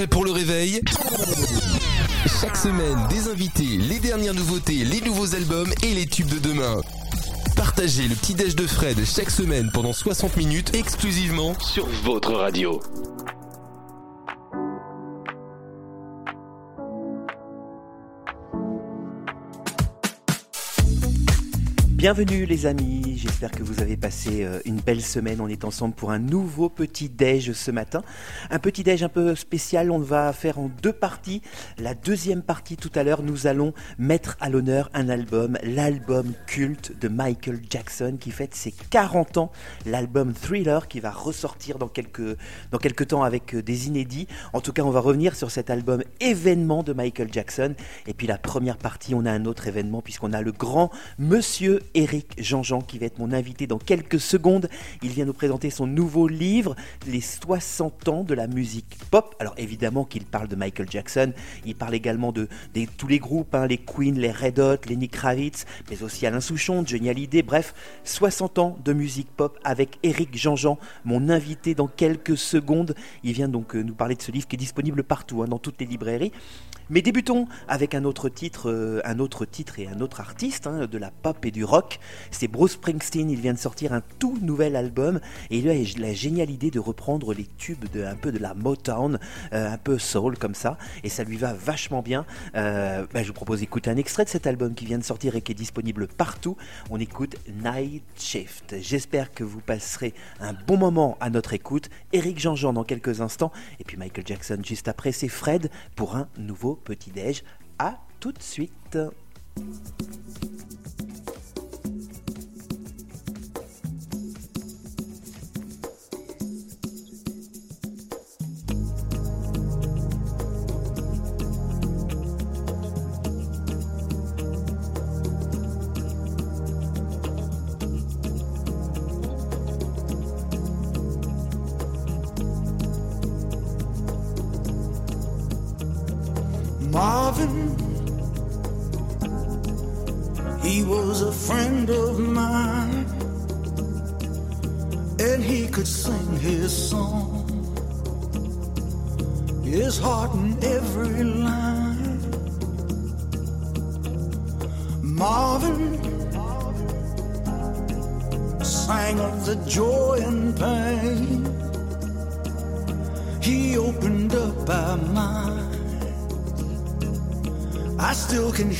Prêt pour le réveil Chaque semaine, des invités, les dernières nouveautés, les nouveaux albums et les tubes de demain. Partagez le petit déj de Fred chaque semaine pendant 60 minutes exclusivement sur votre radio. Bienvenue les amis, j'espère que vous avez passé euh, une belle semaine. On est ensemble pour un nouveau petit déj ce matin. Un petit déj un peu spécial, on va faire en deux parties. La deuxième partie tout à l'heure, nous allons mettre à l'honneur un album, l'album culte de Michael Jackson qui fête ses 40 ans, l'album Thriller qui va ressortir dans quelques, dans quelques temps avec euh, des inédits. En tout cas, on va revenir sur cet album événement de Michael Jackson. Et puis la première partie, on a un autre événement puisqu'on a le grand monsieur Eric Jean-Jean qui va être mon invité dans quelques secondes. Il vient nous présenter son nouveau livre, Les 60 ans de la musique pop. Alors évidemment qu'il parle de Michael Jackson, il parle également de, tous les groupes, hein, les Queen, les Red Hot, les Nick Kravitz, mais aussi Alain Souchon, Johnny Hallyday, bref, 60 ans de musique pop avec Eric Jean-Jean, mon invité dans quelques secondes. Il vient donc euh, nous parler de ce livre qui est disponible partout, hein, dans toutes les librairies. Mais débutons avec un autre titre, euh, un autre titre et un autre artiste hein, de la pop et du rock. C'est Bruce Springsteen. Il vient de sortir un tout nouvel album et il a la géniale idée de reprendre les tubes de un peu de la Motown, euh, un peu soul comme ça, et ça lui va vachement bien. Euh, bah, je vous propose d'écouter un extrait de cet album qui vient de sortir et qui est disponible partout. On écoute Night Shift. J'espère que vous passerez un bon moment à notre écoute. Eric Jean-Jean dans quelques instants et puis Michael Jackson juste après. C'est Fred pour un nouveau petit-déj. À tout de suite.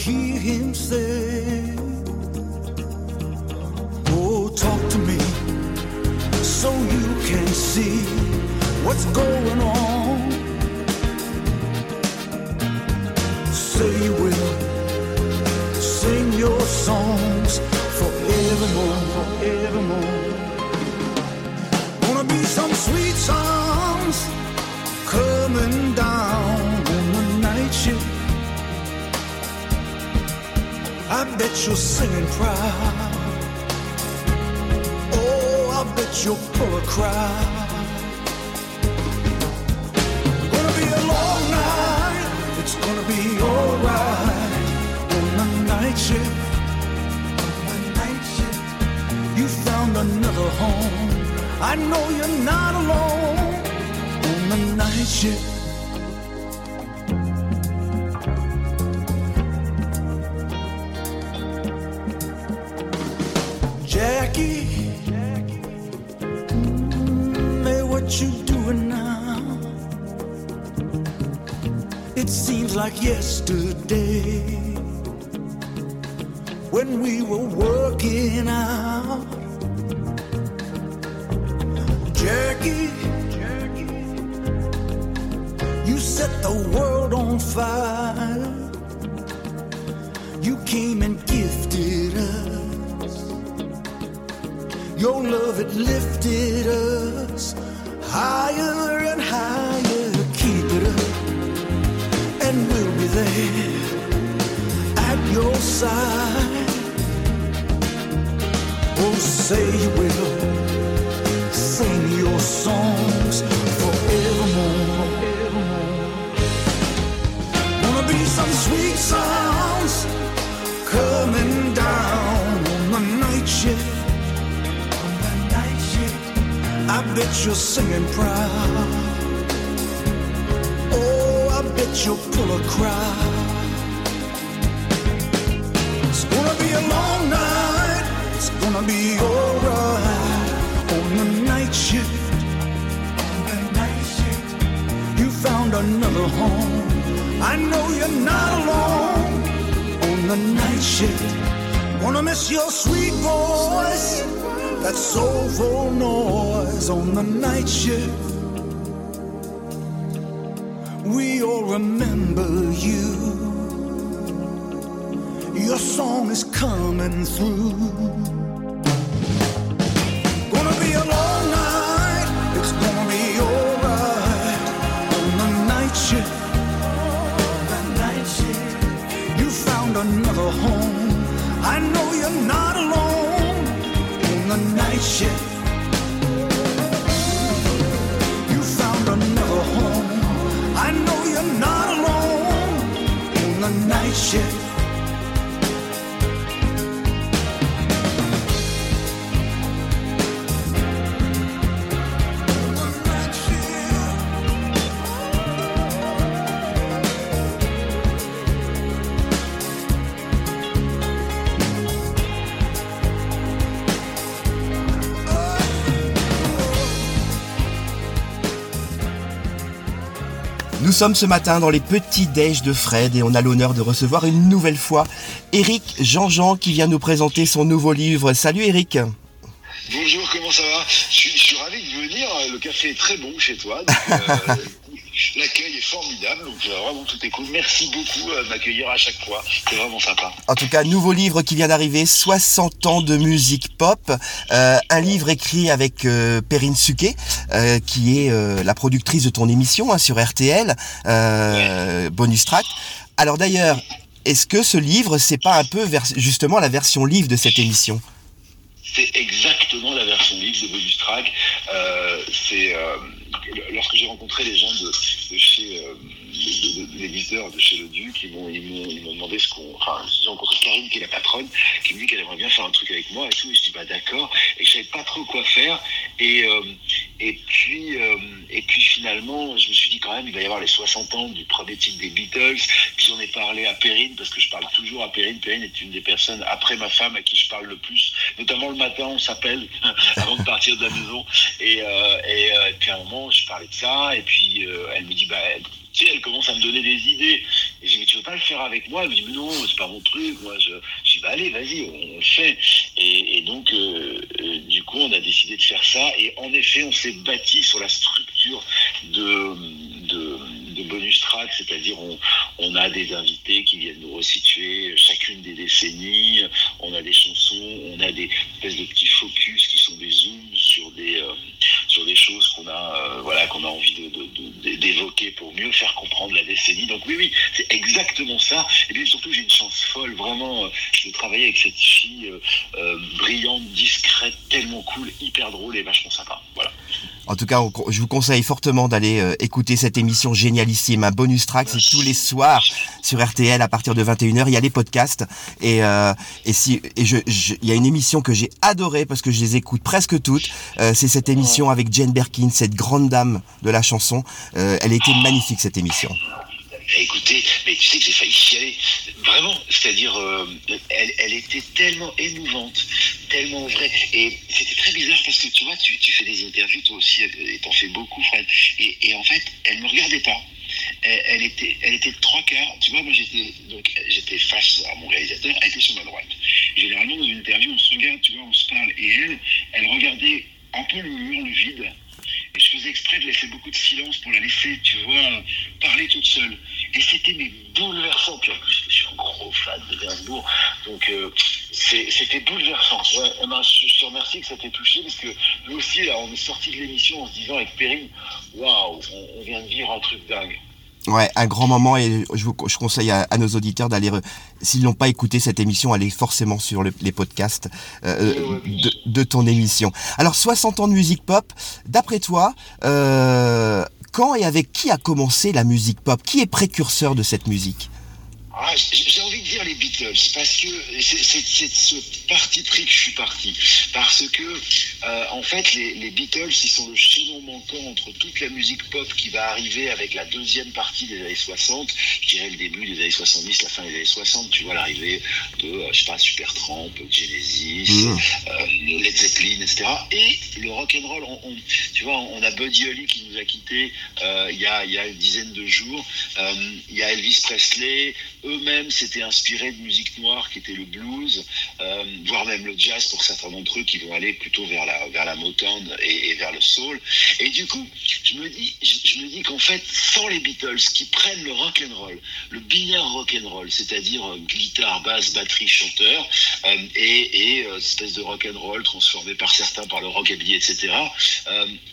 Hear him mm, what you doing now? It seems like yesterday when we were working out. Jackie, you set the world on fire. You came and gifted us. Your love, it lifted us higher and higher. Keep it up, and we'll be there at your side. Oh, say you will sing your songs bet you're singing proud. Oh, that you'll pull a crowd. It's gonna be a long night. It's gonna be alright on the night shift. On the night shift, you found another home. I know you're not alone on the night shift. Gonna miss your sweet voice, that soulful noise on the night shift. We all remember you. Your song is coming through. The night shift. You found another home. I know you're not alone on the night shift. Sommes ce matin dans les petits déj de Fred et on a l'honneur de recevoir une nouvelle fois Eric Jean-Jean qui vient nous présenter son nouveau livre. Salut Eric Bonjour, comment ça va? Je suis, je suis ravi de venir. Le café est très bon chez toi. donc, euh, L'accueil est formidable. Donc euh, vraiment tout est cool. Merci beaucoup euh, de m'accueillir à chaque fois. C'est vraiment sympa. En tout cas, nouveau livre qui vient d'arriver, 60 ans de musique pop. Euh, un livre écrit avec euh, Perrine Suquet, euh, qui est la productrice de ton émission hein, sur RTL, euh, Bonus Track. Alors d'ailleurs, est-ce que ce livre, c'est pas un peu justement la version livre de cette émission? C'est exactement la version livre de Bonus Track. C'est lorsque j'ai rencontré les gens de, chez euh, de- de- chez le Duc, ils m'ont ils m'ont ils m'ont demandé ce qu'on. Enfin, j'ai rencontré Karine qui est la patronne, qui me dit qu'elle aimerait bien faire un truc avec moi et tout. Et je dis bah d'accord. Et je savais pas trop quoi faire. Et euh, et puis euh, et puis finalement, je me suis dit quand même il va y avoir les 60 ans du premier titre des Beatles. Puis j'en ai parlé à Perrine parce que je parle toujours à Perrine. Perrine est une des personnes après ma femme à qui je parle le plus, notamment le matin on s'appelle avant de partir de la maison. Et, euh, et, et puis à un moment je parlais de ça et puis elle me dit bah tu sais, elle commence à me donner des idées. Et j'ai dit, mais tu veux pas le faire avec moi Elle me dit, mais non, c'est pas mon truc. Moi, je, je dis, bah allez, vas-y, on, le fait. Et, donc, euh, euh, du coup, on a décidé de faire ça. Et en effet, on s'est bâti sur la structure de, de, de bonus track, c'est-à-dire on, on a des invités qui viennent nous resituer chacune des décennies. On a des chansons, on a des espèces de petits focus qui sont des zooms sur des euh, des choses qu'on a euh, voilà qu'on a envie de- de- d'évoquer pour mieux faire comprendre la décennie. Donc oui oui, c'est exactement ça. Et puis surtout j'ai une chance folle vraiment euh, de travailler avec cette fille euh, euh, brillante, discrète, tellement cool, hyper drôle et vachement sympa. En tout cas, je vous conseille fortement d'aller euh, écouter cette émission génialissime, un bonus track, c'est tous les soirs sur RTL à partir de 21h. Il y a les podcasts et euh, il y a une émission que j'ai adorée parce que je les écoute presque toutes. euh, c'est cette émission avec Jane Birkin, cette grande dame de la chanson. Elle était magnifique cette émission. Tu sais que j'ai failli chialer. Vraiment, c'est-à-dire, euh, elle, était tellement émouvante, tellement vraie. Et c'était très bizarre parce que tu vois, tu, fais des interviews toi aussi, et t'en fais beaucoup, Fred. Et, en fait, elle me regardait pas. Elle, était, elle était de trois quarts. Tu vois, moi j'étais donc j'étais face à mon réalisateur, elle était sur ma droite. Généralement dans une interview, on se regarde, tu vois, on se parle. Et elle, elle regardait un peu le mur, le vide. Et je faisais exprès de laisser beaucoup de silence pour la laisser, tu vois, parler toute seule. Et c'était mais bouleversant. Puis en plus, je suis un gros fan de Gainsbourg. Donc euh, c'était bouleversant. Ouais, eh ben, je, te remercie que ça t'ait touché parce que nous aussi, là, on est sorti de l'émission en se disant avec Perrine, waouh, on, on vient de vivre un truc dingue. Ouais, un grand moment et je, vous, je conseille à, à nos auditeurs d'aller, re- s'ils n'ont pas écouté cette émission, aller forcément sur le- les podcasts euh, de, de ton émission. Alors 60 ans de musique pop, d'après toi, euh, quand et avec qui a commencé la musique pop? Qui est précurseur de cette musique? Ah, j'ai envie de dire les Beatles parce que c'est de ce parti pris que je suis parti. Parce que euh, en fait, les, les Beatles, ils sont le chaînon manquant entre toute la musique pop qui va arriver avec la deuxième partie des années 60, je dirais le début des années 70, la fin des années 60, tu vois, l'arrivée de, euh, je sais pas, Supertramp, Genesis, Mhm. euh, Led Zeppelin, etc. Et le rock and roll, on, on- tu vois, on a Buddy Holly qui nous a quittés euh, il y, a, y a une dizaine de jours. Il y a Elvis Presley. Eux-mêmes s'étaient inspirés de musique noire qui était le blues, euh, voire même le jazz pour certains d'entre eux qui vont aller plutôt vers la, vers la Motown et, vers le soul. Et du coup, je me dis, je, me dis qu'en fait, sans les Beatles qui prennent le rock and roll, le binaire rock and roll, c'est-à-dire euh, guitare, basse, batterie, chanteur, euh, et, et espèce de rock and roll transformé par certains par le rockabilly, etc.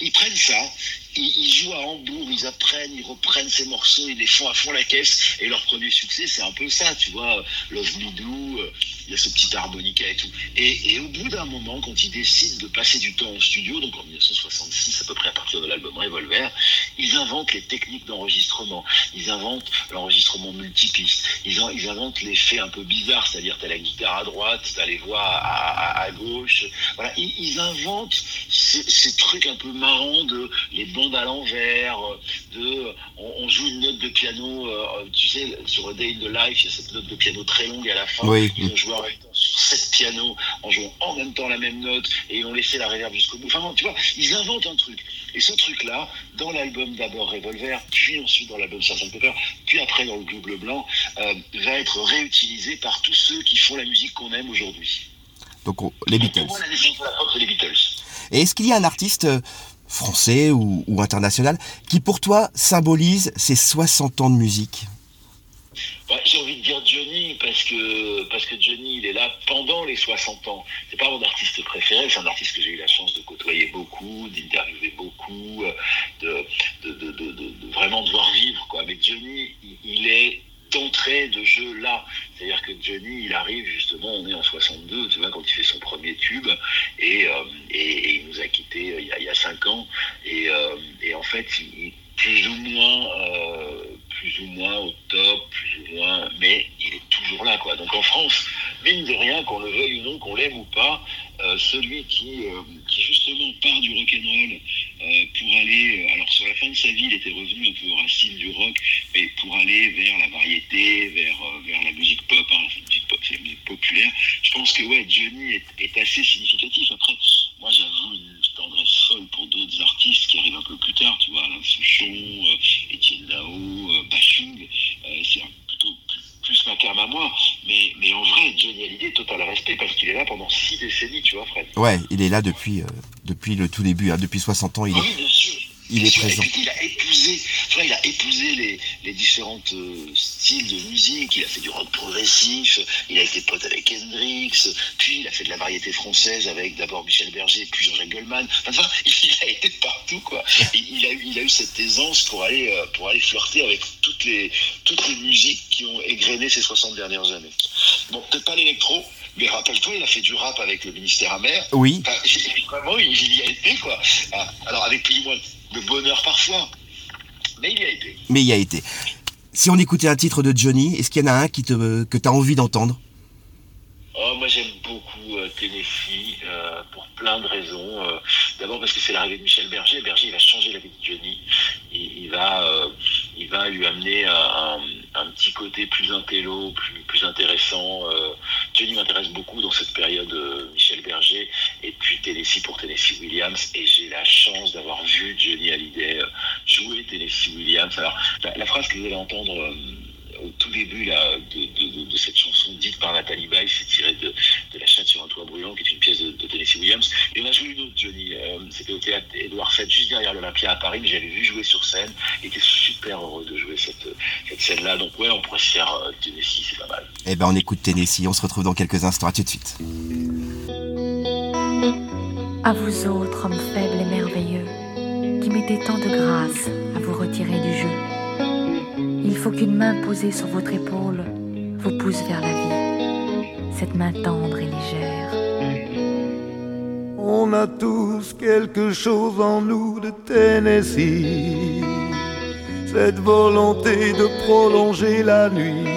ils prennent ça, ils, jouent à Hambourg, ils apprennent, ils reprennent ces morceaux, ils les font à fond la caisse, et leur premier succès, c'est un peu ça, tu vois, Love Me Do, euh, il y a ce petit harmonica et tout. Et, et au bout d'un moment, quand ils décident de passer du temps en studio, donc en 1966 à peu près à partir de l'album Revolver, ils inventent les techniques d'enregistrement, ils inventent l'enregistrement multipiste, ils, en- ils inventent l'effet un peu bizarre, c'est-à-dire t'as la guitare à droite, t'as les voix à, à- à gauche, voilà, ils, ils inventent ces, ces trucs un peu marrants de les bandes à l'envers, de on, on joue une note de piano, euh, tu sais, sur A Day in the Life, il y a cette note de piano très longue à la fin, Oui. ils ont joué en même temps sur sept pianos, en jouant en même temps la même note, et ils ont laissé la réverb jusqu'au bout. Enfin, tu vois, ils inventent un truc. Et ce truc-là, dans l'album d'abord Revolver, puis ensuite dans l'album Sgt. Pepper, puis après dans le double blanc, euh, va être réutilisé par tous ceux qui font la musique qu'on aime aujourd'hui. Donc on- les Beatles. Pour moi, la définition de la pop, c'est les Beatles. Et est-ce qu'il y a un artiste euh, français ou, ou international qui pour toi symbolise ces 60 ans de musique? Ouais, J'ai envie de dire Johnny parce que parce que Johnny il est là pendant les 60 ans. C'est pas mon artiste préféré, c'est un artiste que j'ai eu la chance de côtoyer beaucoup, d'interviewer beaucoup, de, de, de, de, vraiment de voir vivre quoi. Mais Johnny il, est d'entrée de jeu là. C'est-à-dire que Johnny il arrive justement, on est en 62, tu vois, quand il fait son premier tube et, euh, et, il nous a quittés euh, il y a, il y a 5 ans et, euh, et en fait il, plus ou moins euh, plus ou moins au top, plus ou moins, mais il est toujours là, quoi. Donc en France, mine de rien, qu'on le veuille ou non, qu'on l'aime ou pas, euh, celui qui, euh, qui justement part du rock'n'roll euh, pour aller, euh, alors sur la fin de sa vie, il était revenu un peu aux racines du rock, mais pour aller vers la variété, vers, euh, vers la musique pop, hein, la musique pop, c'est la musique populaire. Je pense que ouais, Johnny est, est assez significatif. Après, moi j'avoue tendresse folle pour d'autres artistes qui arrivent un peu plus tard, tu vois, Alain Souchon, euh, Étienne Dao, euh, Bachung, euh, c'est plutôt plus, ma cam à moi, mais, mais en vrai, Johnny Hallyday, total respect parce qu'il est là pendant six décennies, tu vois, Fred. Ouais, il est là depuis, euh, depuis le tout début, hein, depuis 60 ans, il est, oui, bien sûr. Il est sûr. présent. Et puis, il a épousé, vois, il a épousé les, les différents styles de musique. Il a fait du rock progressif, il a été pote avec Hendrix, puis il a fait de la variété française avec d'abord Michel Berger, puis Jean-Jacques Goldman. Enfin, il a été partout, quoi. Et il, a eu, il a eu cette aisance pour aller, euh, pour aller flirter avec toutes les, toutes les musiques qui ont égrené ces 60 dernières années. Bon, peut-être pas l'électro, mais rappelle-toi, il a fait du rap avec le ministère amer. Oui, Enfin, vraiment, il y a été, quoi. Ah, Alors, avec plus ou moins de bonheur parfois, mais il y a été. mais il y a été. Si on écoutait un titre de Johnny, est-ce qu'il y en a un qui te, que tu as envie d'entendre? Oh, moi, j'aime beaucoup euh, Tennessee euh, pour plein de raisons. Euh, D'abord parce que c'est l'arrivée de Michel Berger. Berger, il va changer la vie de Johnny. Il, il va, euh, il va lui amener un, un- un petit côté plus intello, plus, plus intéressant. Johnny m'intéresse beaucoup dans cette période, euh, Michel Berger, et puis Tennessee pour Tennessee Williams. Et j'ai la chance d'avoir vu Johnny Hallyday euh, jouer Tennessee Williams. Alors, la, phrase que vous allez entendre euh, au tout début là, de, cette chanson dite par Nathalie Baye, c'est tiré de, La chatte sur un toit brûlant, qui est une pièce de, Tennessee Williams. Et on a joué une autre, Johnny. C'était au théâtre Édouard VII, juste derrière l'Olympia à Paris, mais j'avais vu jouer sur scène. Il était super heureux de jouer cette, cette scène-là. Donc ouais, on pourrait se faire Tennessee, c'est pas mal. Eh ben on écoute Tennessee, on se retrouve dans quelques instants, à tout de suite. À vous autres, hommes faibles et merveilleux, qui mettez tant de grâce à vous retirer du jeu. Il faut qu'une main posée sur votre épaule vous pousse vers la vie, cette main tendre et légère. On a tous quelque chose en nous de Tennessee, cette volonté de prolonger la nuit,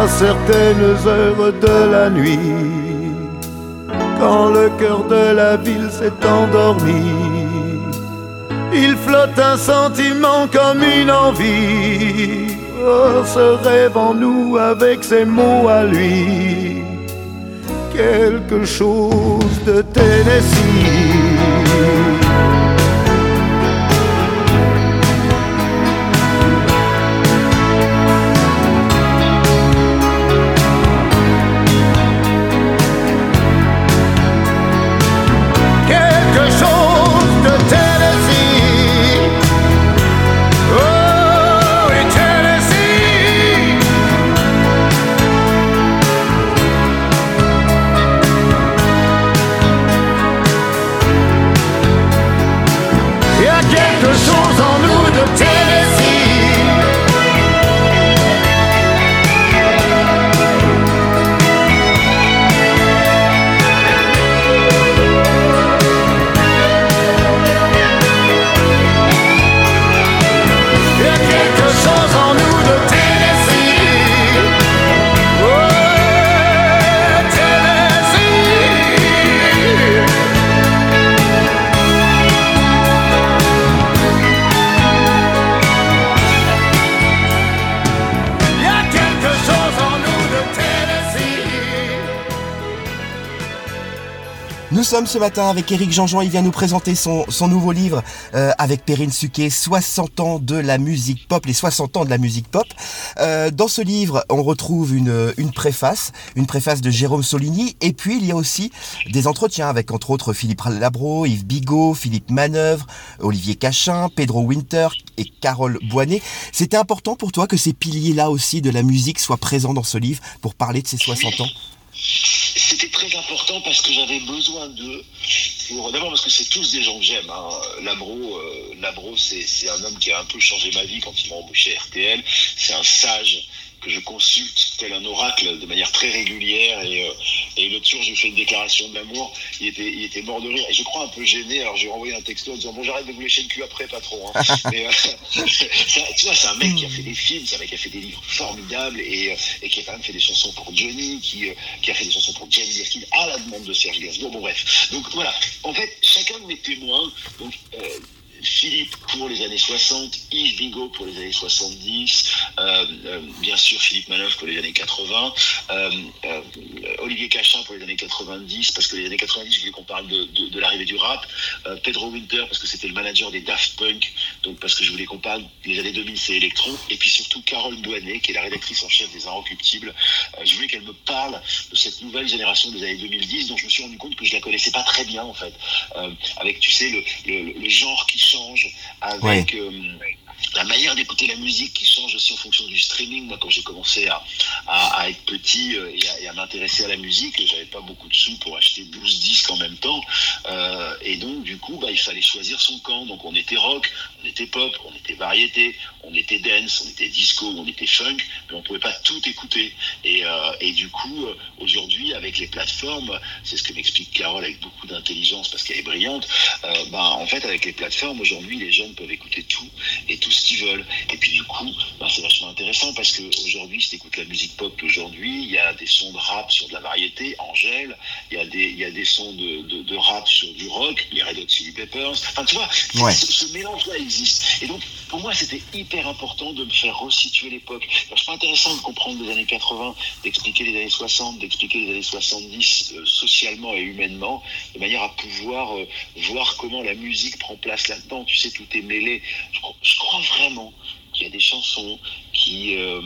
À certaines heures de la nuit, quand le cœur de la ville s'est endormi, il flotte un sentiment comme une envie. Oh, ce rêve en nous avec ses mots à lui, quelque chose de Tennessee. Sommes ce matin avec Eric Jean-Jean, il vient nous présenter son, son nouveau livre euh, avec Perrine Suquet, 60 ans de la musique pop, les 60 ans de la musique pop. Euh, dans ce livre, on retrouve une, une préface, une préface de Jérôme Soligny, et puis il y a aussi des entretiens avec entre autres Philippe Labro, Yves Bigot, Philippe Manœuvre, Olivier Cachin, Pedro Winter et Carole Boinet. C'était important pour toi que ces piliers-là aussi de la musique soient présents dans ce livre pour parler de ces 60 ans? C'était très important parce que j'avais besoin d'eux. D'abord parce que c'est tous des gens que j'aime. Hein. Labro, euh, c'est un homme qui a un peu changé ma vie quand il m'a embauché RTL. C'est un sage que je consulte tel un oracle de manière très régulière. Et, euh, et l'autre jour, je lui fais une déclaration d'amour. Il était, il était mort de rire. Et je crois un peu gêné. Alors j'ai envoyé un texto en disant Bon, j'arrête de vous lécher le cul après, patron. Hein. Mais, euh, ça- tu vois, c'est un mec qui a fait des films, c'est un mec qui a fait des livres formidables et, euh, et qui a quand même fait des chansons pour Johnny, qui, euh, qui a fait des chansons pour James Birkin à la demande de Serge Gainsbourg. Bon, bref. Donc voilà. En fait, chacun de mes témoins, donc, euh, Philippe pour les années 60, Yves Bigot pour les années 70, euh, euh, bien sûr Philippe Manoff pour les années 80, euh, Olivier Cachin pour les années 90, parce que les années 90, je voulais qu'on parle de, de- l'arrivée du rap, Pedro Winter, parce que c'était le manager des Daft Punk, donc parce que je voulais qu'on parle des années 2000, c'est Electron, et puis surtout Carole Douanet, qui est la rédactrice en chef des Inrecuptibles. Je voulais qu'elle me parle de cette nouvelle génération des années 2010, dont je me suis rendu compte que je la connaissais pas très bien, en fait. Avec, tu sais, le, le- le genre qui avec euh, la manière d'écouter la musique qui change aussi en fonction du streaming. Moi, quand j'ai commencé à, être petit euh, et à, m'intéresser à la musique, j'avais pas beaucoup de sous pour acheter 12 disques en même temps. Euh, et donc, du coup, bah, il fallait choisir son camp. Donc, on était rock, on était pop, on était variété, on était dance, on était disco, on était funk, mais on pouvait pas tout écouter. Et, euh, du coup, aujourd'hui, avec les plateformes, c'est ce que m'explique Carole avec beaucoup d'intelligence parce qu'elle est brillante. ben, en fait, avec les plateformes, aujourd'hui, les jeunes peuvent écouter tout et tout ce qu'ils veulent. Et puis, du coup, ben, c'est vachement intéressant parce que aujourd'hui, si tu écoutes la musique pop d'aujourd'hui, il y a des sons de rap sur de la variété, Angèle, il y a des, il y a des sons de, de, de rap sur du rock, les Red Hot Chili Peppers. Enfin, tu vois, Ouais. ce, ce mélange-là existe. Et donc, pour moi, c'était hyper important de me faire resituer l'époque. C'est pas intéressant de comprendre les années 80, d'expliquer les années 60, d'expliquer les années 70 euh, socialement et humainement, de manière à pouvoir euh, voir comment la musique prend place là-dedans. Tu sais, tout est mêlé. Je, je crois vraiment qu'il y a des chansons qui, euh,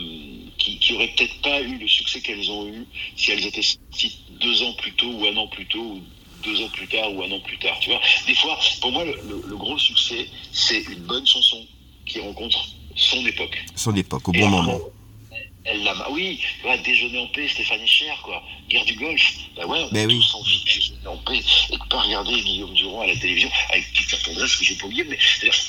qui, qui auraient peut-être pas eu le succès qu'elles ont eu si elles étaient sorties deux ans plus tôt ou un an plus tôt ou deux ans plus tard ou un an plus tard. Tu vois, des fois, pour moi, le, le- le gros succès, c'est une bonne chanson qui rencontre son époque. Son époque, au bon moment. Elle l'a, oui, tu vois, déjeuner en paix, Stéphane Echer, quoi. Guerre du Golfe. Bah ouais, on Ben a oui. tous envie de déjeuner en paix et de pas regarder Guillaume Durand à la télévision avec toute la tendresse que j'ai pour Guillaume. Mais c'est-à-dire,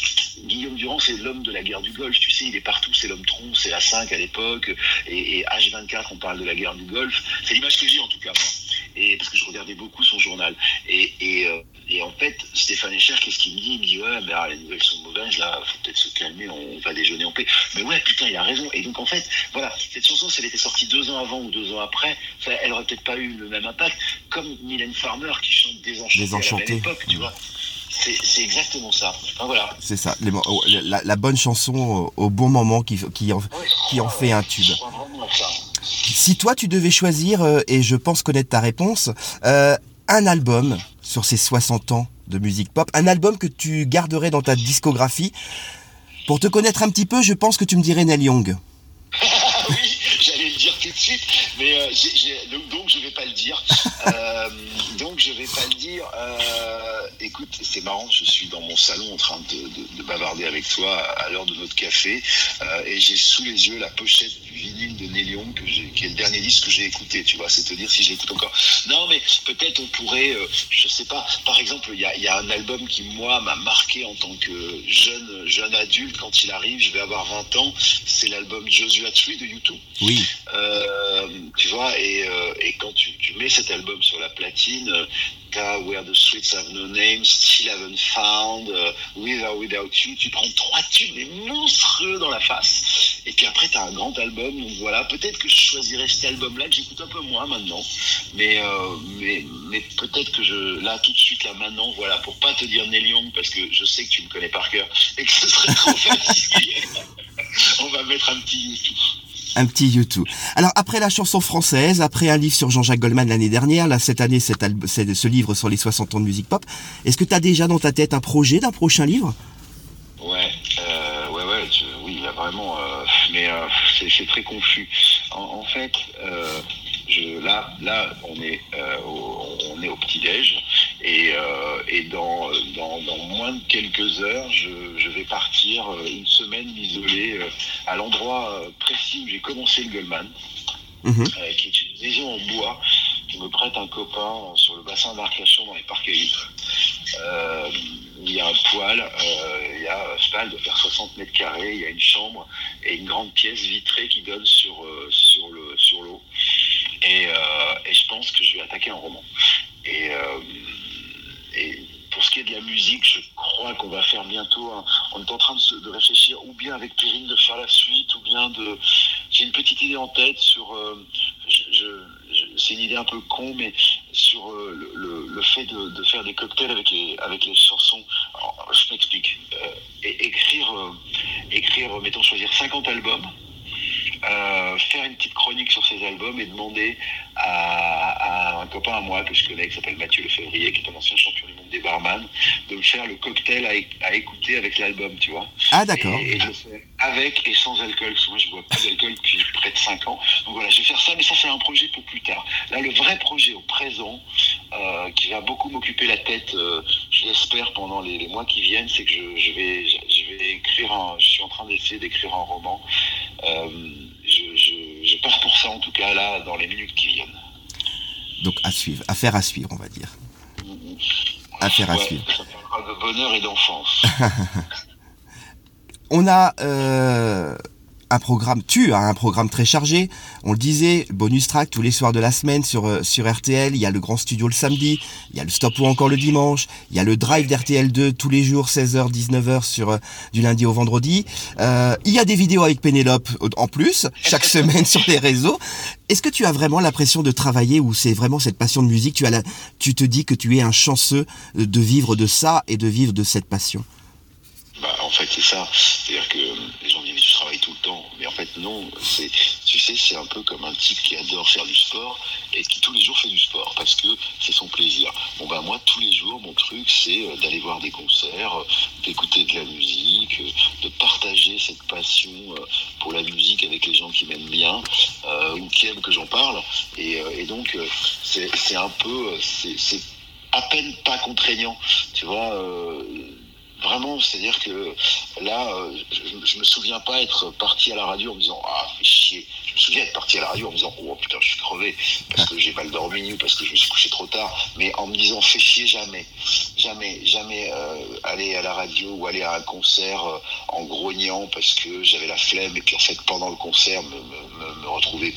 Guillaume Durand, c'est l'homme de la guerre du Golfe. Tu sais, il est partout. C'est l'homme tronc, c'est la 5 à l'époque. Et, et H24, on parle de la guerre du Golfe. C'est l'image que j'ai, en tout cas, moi. Et parce que je regardais beaucoup son journal. Et, et, euh, et en fait, Stéphane Echer, qu'est-ce qu'il me dit? Il me dit Ouais, mais ah, les nouvelles sont mauvaises, là, faut peut-être se calmer, on va déjeuner en paix. Mais ouais, putain, il a raison. Et donc, en fait, voilà, cette chanson, si elle était sortie deux ans avant ou deux ans après, elle aurait peut-être pas eu le même impact. Comme Mylène Farmer qui chante Désenchanté, à la même époque, tu vois. C'est exactement ça. Enfin, voilà. C'est ça, les oh, la, la bonne chanson au, bon moment qui, qui, en, Ouais, qui en fait un tube. Si toi tu devais choisir, euh, et je pense connaître ta réponse, euh, un album sur ces 60 ans de musique pop, un album que tu garderais dans ta discographie, pour te connaître un petit peu, je pense que tu me dirais Neil Young. Oui, j'allais le dire tout de suite, mais euh, j'ai- j'ai- donc, donc je vais pas le dire. Euh, donc je vais pas le dire. Euh, écoute, c'est marrant, je suis dans mon salon en train de, de- de bavarder avec toi à l'heure de notre café, euh, et j'ai sous les yeux la pochette du vinyle de Neil Young, que qui est le dernier disque que j'ai écouté. Tu vois, c'est te dire si je l'écoute encore. Non, mais peut-être on pourrait, euh, je sais pas. Par exemple, il y a, y a un album qui moi m'a marqué en tant que jeune jeune adulte quand il arrive. Je vais avoir 20 ans. C'est l'album Joshua Tree de YouTube. Oui, Euh, tu vois, et, euh, et quand tu, tu mets cet album sur la platine, euh, t'as Where the Streets Have No Name, Still Haven't Found, euh, With or Without You, tu prends trois tubes monstrueux dans la face. Et puis après, t'as un grand album, donc voilà, peut-être que je choisirais cet album-là, que j'écoute un peu moins maintenant, mais, euh, mais, mais peut-être que je, là, tout de suite, là, maintenant, voilà, pour pas te dire Neil Young, parce que je sais que tu me connais par cœur, et que ce serait trop facile, on va mettre un petit. Un petit YouTube. Alors après la chanson française, après un livre sur Jean-Jacques Goldman l'année dernière, là cette année cet ce livre sur les 60 ans de musique pop, est-ce que tu as déjà dans ta tête un projet d'un prochain livre? Ouais, euh, ouais, ouais, oui, il vraiment, euh, mais euh, c'est très confus. En, fait, euh, là, là, on est, euh, au, on est au petit déj et, euh, et dans, dans, dans moins de quelques heures, je, je vais partir euh, une semaine isolée euh, à l'endroit précis où j'ai commencé le Goldman, Mhm. euh, qui est une maison en bois que me prête un copain sur le bassin d'Arcachon dans les parcs à il y a un poêle, euh, il y a, je sais pas, elle doit faire 60 mètres carrés, il y a une chambre et une grande pièce vitrée qui donne sur, euh, sur le sur l'eau. Et, euh, et je pense que je vais attaquer un roman. Et, et pour ce qui est de la musique, je crois qu'on va faire bientôt. on est en train de, se- de réfléchir, ou bien avec Perrine de faire la suite, ou bien de. J'ai une petite idée en tête sur. euh, c'est une idée un peu con, mais sur euh, le, le- fait de, de faire des cocktails avec les, avec les chansons. Je m'explique. Euh, écrire, écrire, mettons, choisir 50 albums, euh, faire une petite chronique sur ces albums et demander à, à un copain à moi que je connais qui s'appelle Mathieu Le Février, qui est un ancien champion du monde des barman, de me faire le cocktail à, écouter avec l'album, tu vois. Ah d'accord. Et, et je fais avec et sans alcool, parce que moi je bois plus d'alcool depuis près de 5 ans. Donc voilà, je vais faire ça, mais ça c'est un projet pour plus tard. Là, le vrai projet au présent, euh, qui va beaucoup m'occuper la tête, euh, je l'espère, pendant les, les mois qui viennent, c'est que je, je vais, je, je vais écrire un, je suis en train d'essayer d'écrire un roman. Euh, je, je, je pars pour ça en tout cas là, dans les minutes qui viennent. Donc à suivre, affaire à suivre, on va dire. Affaire à Ouais, suivre. ça parlera de bonheur et d'enfance. On a euh, un programme, tu as un programme très chargé. On le disait, bonus track tous les soirs de la semaine sur, euh, sur RTL. Il y a le grand studio le samedi. Il y a le stop ou encore le dimanche. Il y a le drive d'RTL 2 tous les jours, 16h, 19h sur euh, du lundi au vendredi. Euh, il y a des vidéos avec Pénélope euh, en plus, chaque semaine sur les réseaux. Est-ce que tu as vraiment l'impression de travailler ou c'est vraiment cette passion de musique? Tu, as la, tu te dis que tu es un chanceux de vivre de ça et de vivre de cette passion? En fait, c'est ça. C'est-à-dire que euh, les gens disent, mais tu travailles tout le temps. Mais en fait, non. C'est, tu sais, c'est un peu comme un type qui adore faire du sport et qui tous les jours fait du sport parce que c'est son plaisir. Bon, ben, moi, tous les jours, mon truc, c'est euh, d'aller voir des concerts, euh, d'écouter de la musique, de partager cette passion pour la musique avec les gens qui m'aiment bien ou qui aiment que j'en parle. Et, donc, c'est, un peu, c'est, à peine pas contraignant. Tu vois, Vraiment, c'est-à-dire que là, euh, je, je me souviens pas être parti à la radio en me disant ah fais chier. Je me souviens être parti à la radio en me disant oh putain je suis crevé parce que j'ai mal dormi ou parce que je me suis couché trop tard. Mais en me disant fais chier jamais, jamais, jamais euh, aller à la radio ou aller à un concert euh, en grognant parce que j'avais la flemme et puis en fait pendant le concert me, me, retrouver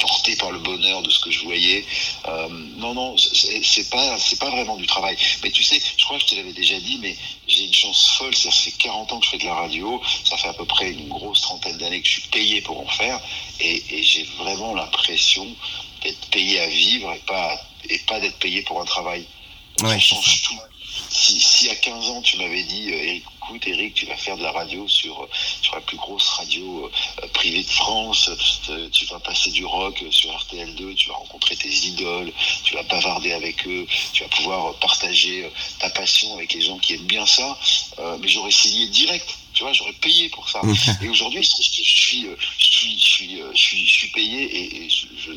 porté par le bonheur de ce que je voyais. Euh, non, non, c'est pas, c'est pas vraiment du travail. Mais tu sais, je crois que je te l'avais déjà dit, mais j'ai une chance folle. Ça fait 40 ans que je fais de la radio. Ça fait à peu près une grosse trentaine d'années que je suis payé pour en faire. Et, et j'ai vraiment l'impression d'être payé à vivre et pas, et pas d'être payé pour un travail. Ouais, ça change tout. Si, si à 15 ans tu m'avais dit, euh, écoute Eric, tu vas faire de la radio sur, euh, sur la plus grosse radio euh, privée de France, tu vas passer du rock sur RTL2, tu vas rencontrer tes idoles, tu vas bavarder avec eux, tu vas pouvoir partager euh, ta passion avec les gens qui aiment bien ça, euh, mais j'aurais signé direct. Tu vois, j'aurais payé pour ça. Et aujourd'hui, je suis, je suis, je suis, je suis, je suis payé et, et je,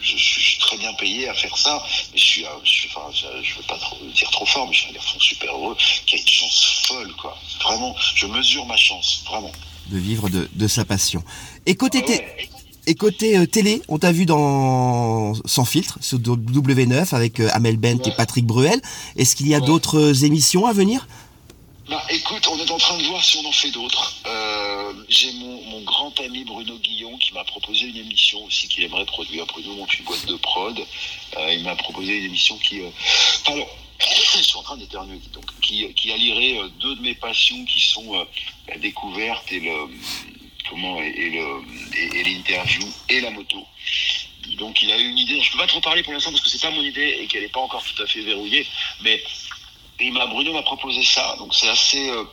je, je suis très bien payé à faire ça. Mais je suis, euh, je suis enfin, je, veux pas trop dire trop fort, mais je suis un garçon super heureux qui a une chance folle, quoi. Vraiment, je mesure ma chance, vraiment. de vivre de, de sa passion. Et côté, Ah té- ouais. et côté euh, télé, on t'a vu dans Sans filtre, sur W9 avec euh, Amel Bent et. Patrick Bruel. Est-ce qu'il y a Ouais. d'autres émissions à venir? Bah, écoute, on est en train de voir si on en fait d'autres. Euh, J'ai mon, grand ami Bruno Guillon qui m'a proposé une émission aussi qu'il aimerait produire. Bruno monte une boîte de prod. Euh, il m'a proposé une émission qui... euh, je suis en train d'éternuer, donc. Qui, qui allierait euh, deux de mes passions qui sont euh, la découverte et le... Comment et, le et, l'interview et la moto. Donc il a eu une idée. Je peux pas trop parler pour l'instant parce que c'est pas mon idée et qu'elle n'est pas encore tout à fait verrouillée. Mais Bruno m'a proposé ça, donc c'est assez euh,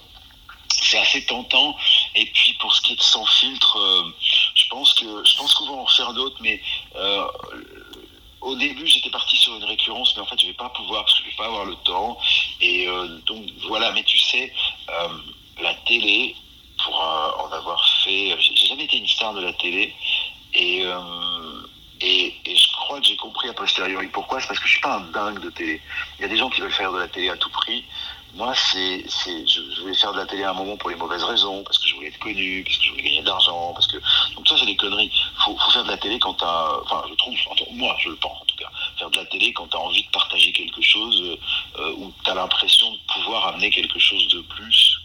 c'est assez tentant. Et puis pour ce qui est de sans filtre, euh, je pense que je pense qu'on va en faire d'autres, mais euh, au début j'étais parti sur une récurrence, mais en fait je vais pas pouvoir parce que je vais pas avoir le temps. Et euh, donc voilà, mais tu sais, la télé, pour en avoir fait, j'ai jamais été une star de la télé, et et, et je crois que j'ai compris a posteriori pourquoi. C'est parce que je suis pas un dingue de télé. Il y a des gens qui veulent faire de la télé à tout prix. Moi, c'est, c'est, je, voulais faire de la télé à un moment pour les mauvaises raisons, parce que je voulais être connu, parce que je voulais gagner de l'argent, parce que donc ça c'est des conneries. Faut, faut faire de la télé quand t'as, enfin je trouve, moi je le pense en tout cas, faire de la télé quand t'as envie de partager quelque chose euh, euh, où t'as l'impression de pouvoir amener quelque chose de plus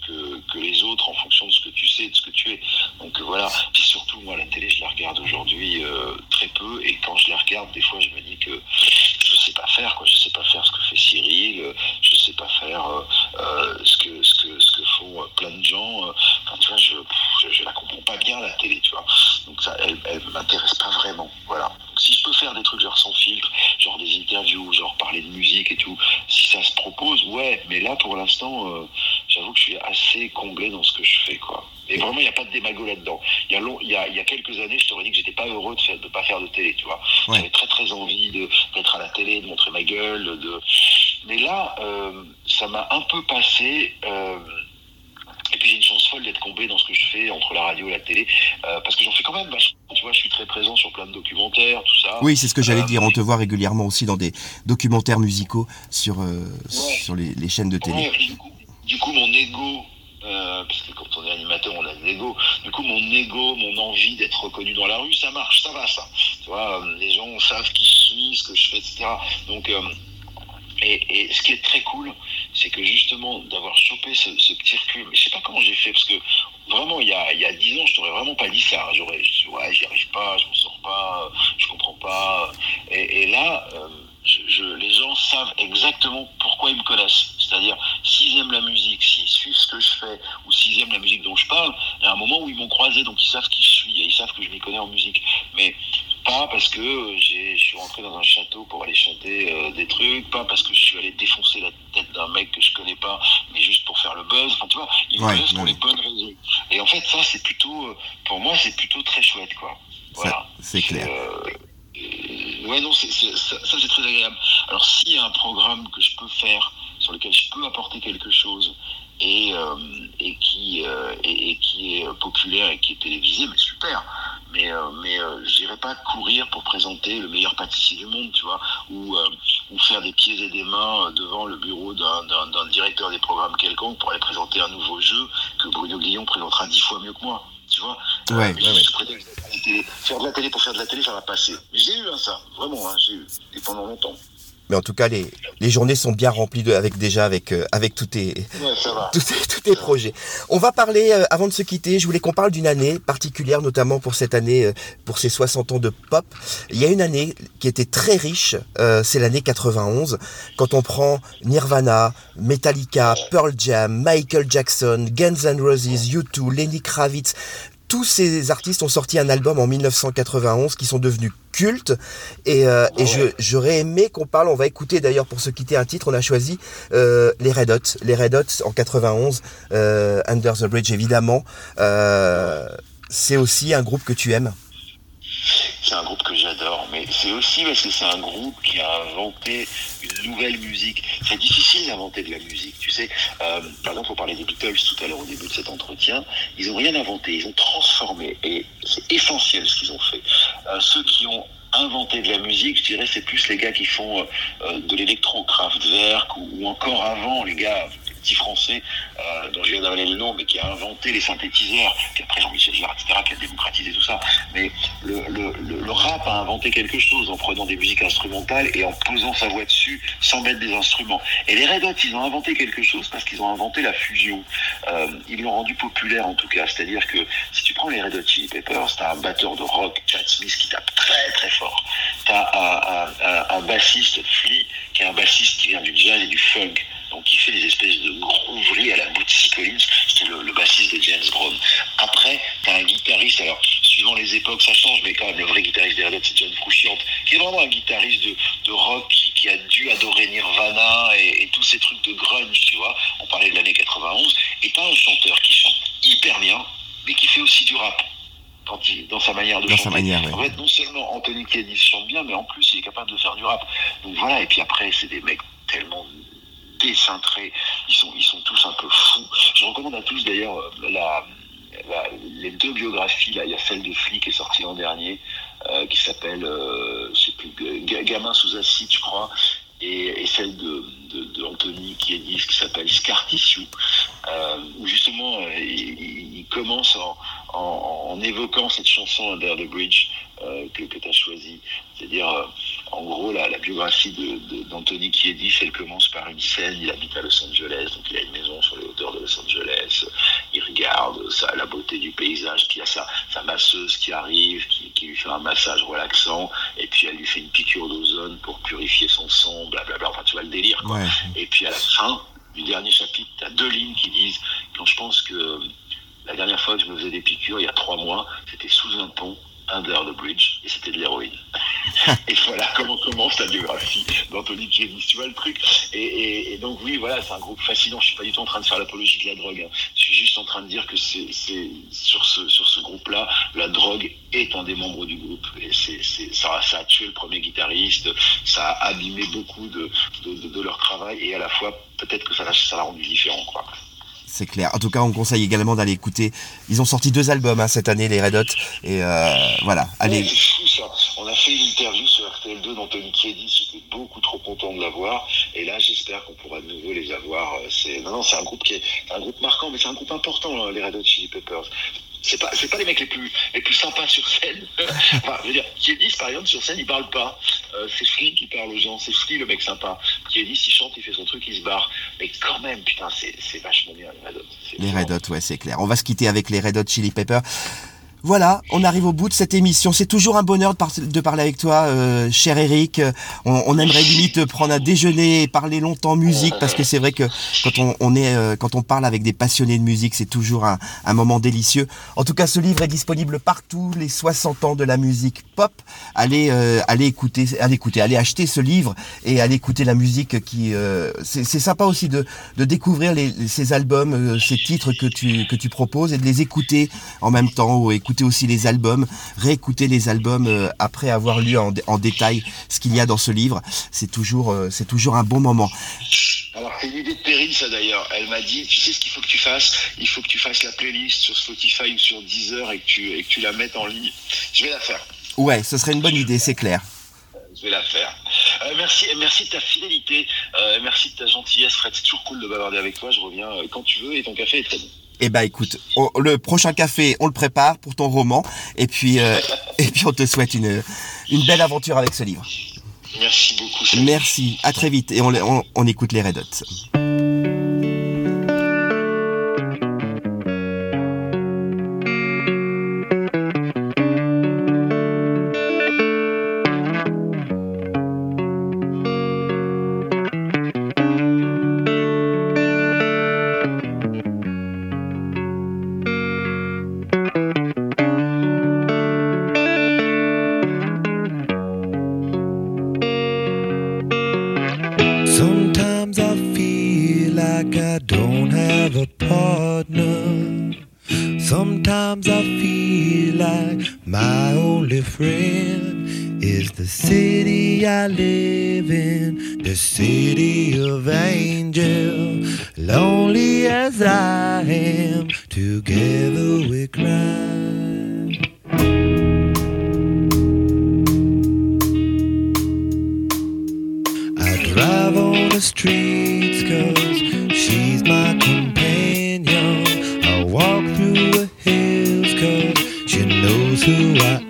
que, les autres en fonction de ce que tu sais, de ce que tu es. Donc euh, voilà. Puis surtout moi la télé je la regarde aujourd'hui euh, très peu et quand je la regarde des fois je me dis que je sais pas faire quoi, je sais pas faire ce que fait Cyril, euh, je sais pas faire ce que ce que ce que font plein de gens. Enfin, tu vois, je, je la comprends pas bien la télé, tu vois. Donc ça, elle, elle m'intéresse pas vraiment. Voilà. Si je peux faire des trucs genre sans filtre, genre des interviews, musique et tout. Si ça se propose, ouais. Mais là, pour l'instant, j'avoue que je suis assez comblé dans ce que je fais, quoi. Et vraiment, il n'y a pas de démago là-dedans. Il y, a long- il, y a, il y a quelques années, je t'aurais dit que j'étais pas heureux de ne pas faire de télé, tu vois. Ouais. J'avais très très envie de- d'être à la télé, de montrer ma gueule. De... Mais là, euh, ça m'a un peu passé. euh, et puis j'ai une chance folle d'être comblé dans ce que je fais entre la radio et la télé, euh, parce que j'en fais quand même vachement. Tu vois, je suis très présent sur plein de documentaires, tout ça. Oui, c'est ce que j'allais dire. On te voit régulièrement aussi dans des documentaires musicaux sur, Ouais. sur les, les chaînes de télé. Ouais, du, coup, mon ego, euh, parce que quand on est animateur, on a de l'ego. Du coup, mon ego, mon envie d'être reconnu dans la rue, ça marche, ça va, ça. Tu vois, euh, les gens savent qui je suis, ce que je fais, etc. Donc, euh, et, ce qui est très cool, c'est que justement, d'avoir chopé ce, petit recul, je sais pas comment j'ai fait, parce que vraiment, il y a, il y a 10 ans, je t'aurais vraiment pas dit ça. J'aurais, ouais, j'y arrive pas, je m'en sors pas, je comprends pas. Et, et là, euh, je, je- les gens savent exactement pourquoi ils me connaissent. C'est-à-dire, s'ils aiment la musique, s'ils suivent ce que je fais, ou s'ils aiment la musique dont je parle, il y a un moment où ils m'ont croisé, donc ils savent qui je suis, et ils savent que je m'y connais en musique. Mais pas parce que euh, je suis rentré dans un château pour aller chanter euh, des trucs, pas parce que je suis allé défoncer la tête d'un mec que je connais pas, mais juste pour faire le buzz. Enfin, tu vois, ils me Ouais, connaissent pour les bonnes raisons. Et en fait, ça, c'est plutôt, euh, pour moi, c'est plutôt très chouette, quoi. Voilà. C'est clair. Euh, euh, ouais, non, c'est, c'est- ça, ça, c'est très agréable. Alors, s'il y a un programme que je peux faire, sur lequel je peux apporter quelque chose, et, euh, et, qui, euh, et, et qui est populaire et qui est télévisé, mais super. Mais, euh, mais euh, j'irai pas courir pour présenter le meilleur pâtissier du monde, tu vois, ou, ou faire des pieds et des mains devant le bureau d'un, directeur des programmes quelconque pour aller présenter un nouveau jeu que Bruno Guillon présentera dix fois mieux que moi. Tu vois Ouais, ouais, Faire de la télé pour faire de la télé, ça va passer. J'ai eu hein, ça, vraiment, hein, j'ai eu. Et pendant longtemps. Mais en tout cas, les, les journées sont bien remplies de, avec déjà avec, euh, avec tous tes, tous tes, tous tes projets. On va parler, euh, avant de se quitter, je voulais qu'on parle d'une année particulière, notamment pour cette année, euh, pour ses 60 ans de pop. Il y a une année qui était très riche, euh, c'est l'année 91, quand on prend Nirvana, Metallica, Pearl Jam, Michael Jackson, Guns N' Roses, U2, Lenny Kravitz. Tous ces artistes ont sorti un album en 1991 qui sont devenus cultes et, euh, j'aurais aimé qu'on parle, on va écouter d'ailleurs pour se quitter un titre, on a choisi euh, les Red Hot, les Red Hot en 91, euh, Under the Bridge évidemment. Euh, c'est aussi un groupe que tu aimes. C'est un groupe que j'adore, mais c'est aussi parce que c'est un groupe qui a inventé une nouvelle musique. C'est difficile d'inventer de la musique, tu sais. Euh, par exemple, on parlait des Beatles tout à l'heure au début de cet entretien. Ils n'ont rien inventé, ils ont transformé. Et c'est essentiel ce qu'ils ont fait. Euh, ceux qui ont inventé de la musique, je dirais, c'est plus les gars qui font euh, euh, de l'électro, Kraftwerk, ou, encore avant, les gars, les petits français, euh, dont je viens d'avaler le nom, mais qui a inventé les synthétiseurs, puis après Jean-Michel Jarre, etc., qui a démocratisé tout ça. Mais le, le, le, le rap a inventé quelque chose en prenant des musiques instrumentales et en posant sa voix dessus sans mettre des instruments. Et les Red Hot, ils ont inventé quelque chose parce qu'ils ont inventé la fusion. Euh, ils l'ont rendu populaire en tout cas. C'est-à-dire que si tu prends les Red Hot Chili Peppers, t'as un batteur de rock, Chad Smith, qui tape très très T'as un, bassiste, Flea, qui est un bassiste qui vient du jazz et du funk. Donc qui fait des espèces de grooveries à la Bootsy Collins, c'était le, bassiste de James Brown. Après, t'as un guitariste, alors suivant les époques ça change, mais quand même le vrai guitariste des c'est John Frusciante, qui est vraiment un guitariste de, rock qui, qui a dû adorer Nirvana et, et tous ces trucs de grunge, tu vois. On parlait de l'année 91, et t'as un chanteur qui chante hyper bien, mais qui fait aussi du rap. Quand il, dans sa manière de Dans chanter. sa manière, ouais. En fait, non seulement Anthony Kiedis chante bien, mais en plus il est capable de faire du rap. Donc voilà, et puis après, c'est des mecs tellement décintrés, ils sont, ils sont tous un peu fous. Je recommande à tous d'ailleurs euh, la, la- les deux biographies, là, il y a celle de Flic qui est sortie l'an dernier, euh, qui s'appelle, euh, je sais plus, Ga- Gamin sous acide, je crois, et, et celle de, de, de Anthony Kiedis qui s'appelle Scar Tissue, euh, où justement euh, il, il commence en, en, en évoquant cette chanson Under the Bridge euh, que, tu as choisie. C'est-à-dire, euh, en gros, la, biographie d'Anthony Kiedis, elle commence par une scène, il habite à Los Angeles, donc il a une maison sur les hauteurs de Los Angeles, il regarde ça, la beauté du paysage, il y a sa, sa masseuse qui arrive, qui, qui lui fait un massage relaxant, et puis elle lui fait une piqûre d'ozone pour purifier son sang, blablabla, enfin tu vois le délire. quoi. Ouais. Et puis à la fin du dernier chapitre, tu as deux lignes qui disent quand je pense que la dernière fois que je me faisais des piqûres, il y a trois mois, c'était sous un pont, under the bridge, et c'était de l'héroïne. et voilà comment commence la biographie d'Anthony Kiedis, tu vois le truc. Et, et- et donc oui, voilà, c'est un groupe fascinant. Je suis pas du tout en train de faire l'apologie de la drogue. hein. Je suis juste en train de dire que c'est c'est- sur ce sur ce groupe-là, la drogue est un des membres du groupe. Et c'est c'est- ça, ça a tué le premier guitariste, ça a abîmé beaucoup de, de, leur travail et à la fois peut-être que ça l'a ça rendu différent. Quoi. C'est clair. En tout cas, on conseille également d'aller écouter. Ils ont sorti deux albums hein, cette année, les Red Hot. Et euh, voilà, allez. Ouais, c'est fou ça. On a fait une interview sur RTL2 d'Anthony Kiedis. J'étais beaucoup trop content de l'avoir. Et là, j'espère qu'on pourra de nouveau les avoir. Euh, C'est non, non, c'est un groupe qui est un groupe marquant, mais c'est un groupe important, hein, les Red Hot Chili Peppers. C'est pas, c'est pas les mecs les plus, les plus sympas sur scène. enfin, je veux dire, Kiedis, par exemple, sur scène, il parle pas. Euh, c'est Flea qui parle aux gens. C'est Flea le mec sympa. Kiedis, il chante, il fait son truc, il se barre. Mais quand même, putain, c'est, vachement bien les Red Hot. Les Red Hot, ouais, c'est clair. On va se quitter avec les Red Hot Chili Peppers. Voilà, on arrive au bout de cette émission. C'est toujours un bonheur de, par- de parler avec toi, euh, cher Eric. On, on aimerait limite prendre un déjeuner et parler longtemps musique parce que c'est vrai que quand on, est, euh, quand on parle avec des passionnés de musique, c'est toujours un, moment délicieux. En tout cas, ce livre est disponible partout. Les 60 ans de la musique pop. Allez, euh, allez écouter, allez acheter ce livre et allez écouter la musique qui. euh, c'est sympa aussi de, découvrir ces albums, euh, ces titres que tu que tu proposes et de les écouter en même temps ou écouter aussi les albums, réécouter les albums euh, après avoir lu en, dé- en détail ce qu'il y a dans ce livre. C'est toujours euh, c'est toujours un bon moment. Alors c'est une idée de Perrine ça d'ailleurs. Elle m'a dit, tu sais ce qu'il faut que tu fasses? Il faut que tu fasses la playlist sur Spotify ou sur Deezer et que tu, et que tu la mettes en ligne. Je vais la faire. Ouais, ce serait une bonne idée, c'est clair. Je vais la faire. Euh, merci, merci de ta fidélité, euh, merci de ta gentillesse, Fred. C'est toujours cool de bavarder avec toi. Je reviens quand tu veux et ton café est très bon. Eh ben écoute, on- le prochain café, on le prépare pour ton roman et puis euh, et puis on te souhaite une une belle aventure avec ce livre. Merci beaucoup. Merci, à très vite et on, on, on écoute les Red Hot. Walk through the hills cause she knows who I am.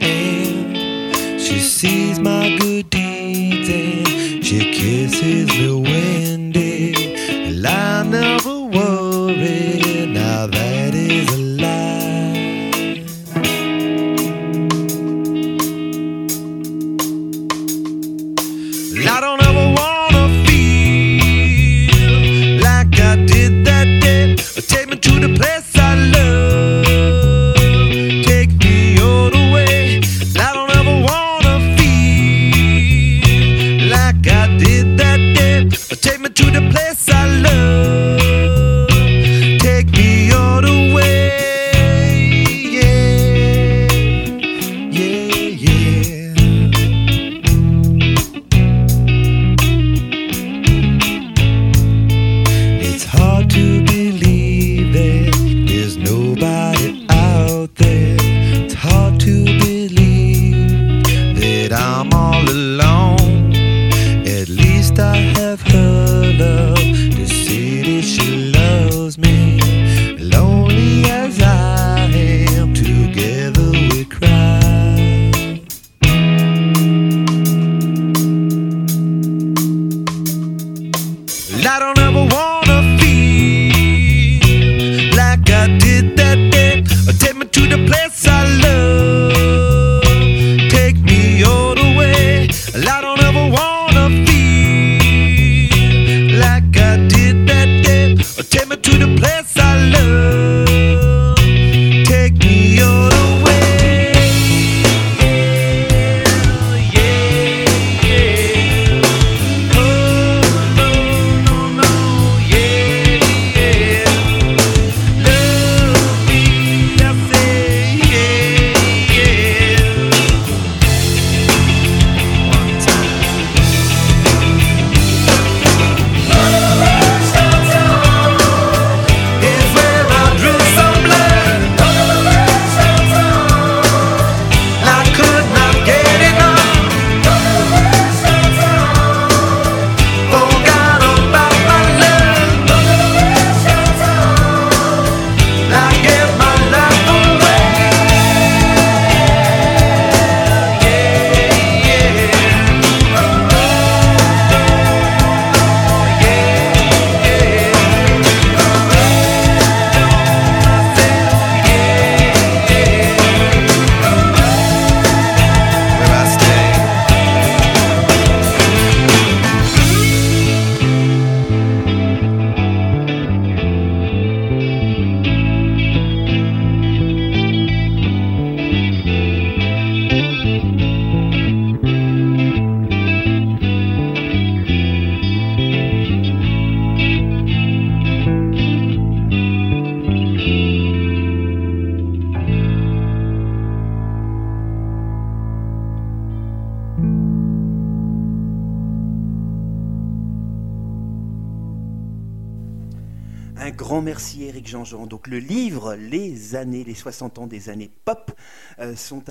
Les années, les 60 ans des années pop euh, sont,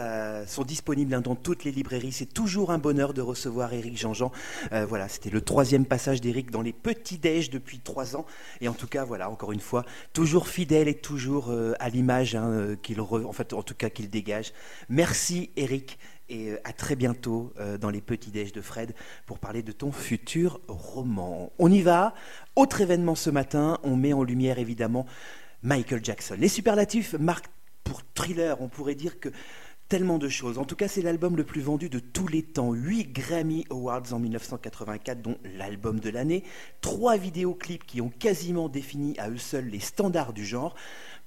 sont disponibles hein, dans toutes les librairies. C'est toujours un bonheur de recevoir Eric Jean-Jean. Euh, voilà, c'était le troisième passage d'Eric dans les petits déj depuis trois ans. Et en tout cas, voilà, encore une fois, toujours fidèle et toujours euh, à l'image hein, qu'il en fait, en tout cas qu'il dégage. Merci Eric et à très bientôt dans les petits déj de Fred pour parler de ton futur roman. On y va. Autre événement ce matin, on met en lumière évidemment Michael Jackson. Les superlatifs marquent pour thriller, on pourrait dire que tellement de choses. En tout cas, c'est l'album le plus vendu de tous les temps. 8 Grammy Awards en 1984, dont l'album de l'année. Trois vidéoclips qui ont quasiment défini à eux seuls les standards du genre.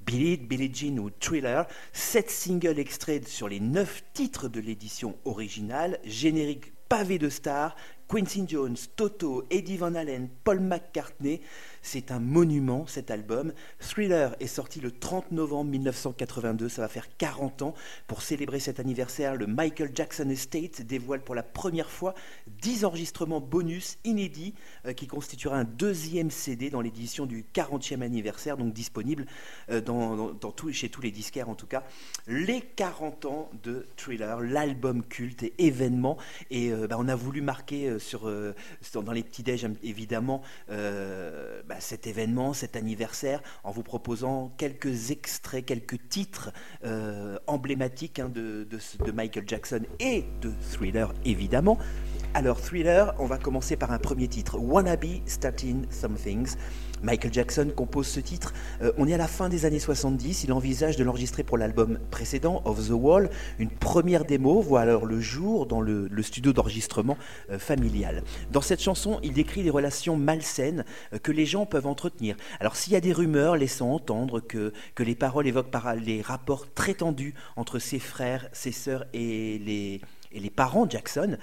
Billy, Billie Jean ou Thriller, 7 singles extraits sur les 9 titres de l'édition originale, générique pavé de stars, Quincy Jones, Toto, Eddie Van Halen, Paul McCartney, c'est un monument cet album. Thriller est sorti le 30 novembre 1982, ça va faire 40 ans. Pour célébrer cet anniversaire, le Michael Jackson Estate dévoile pour la première fois 10 enregistrements bonus inédits euh, qui constituera un deuxième CD dans l'édition du 40e anniversaire, donc disponible euh, dans, chez tous les disquaires en tout cas. Les 40 ans de Thriller, l'album culte et événement. Et euh, bah, on a voulu marquer sur, dans les petits déj évidemment bah, cet événement, cet anniversaire, en vous proposant quelques extraits, quelques titres euh, emblématiques hein, de, de, Michael Jackson et de Thriller, évidemment. Alors, Thriller, on va commencer par un premier titre, Wanna Be Starting Some Things. Michael Jackson compose ce titre. Euh, on est à la fin des années 70. Il envisage de l'enregistrer pour l'album précédent, Of the Wall. Une première démo voit alors le jour dans le, studio d'enregistrement euh, familial. Dans cette chanson, il décrit les relations malsaines euh, que les gens peuvent entretenir. Alors, s'il y a des rumeurs laissant entendre que, que les paroles évoquent par les rapports très tendus entre ses frères, ses sœurs et les, et les parents Jackson,